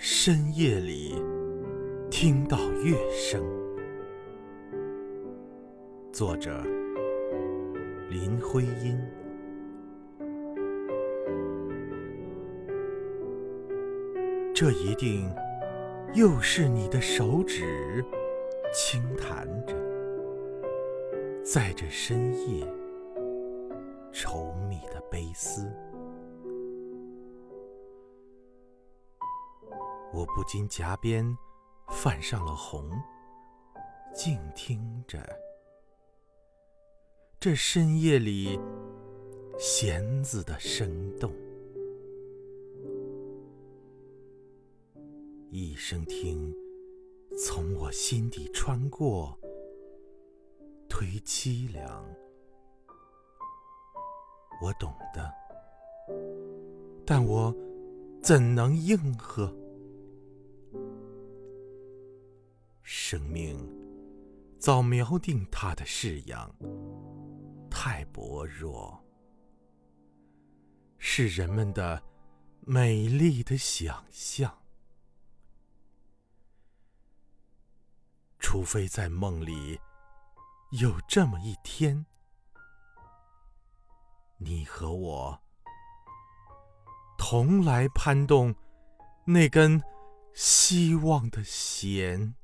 深夜里听到乐声。作者：林徽因。这一定又是你的手指轻弹着，在这深夜稠密的悲思。我不禁颊边泛上了红，静听着这深夜里弦子的声动，一声听从我心底穿过，忒凄凉。我懂得，但我怎能应和？生命早瞄定它的式样，太薄弱，是人们的美丽的想象。除非在梦里有这么一天，你和我同来攀动那根希望的弦。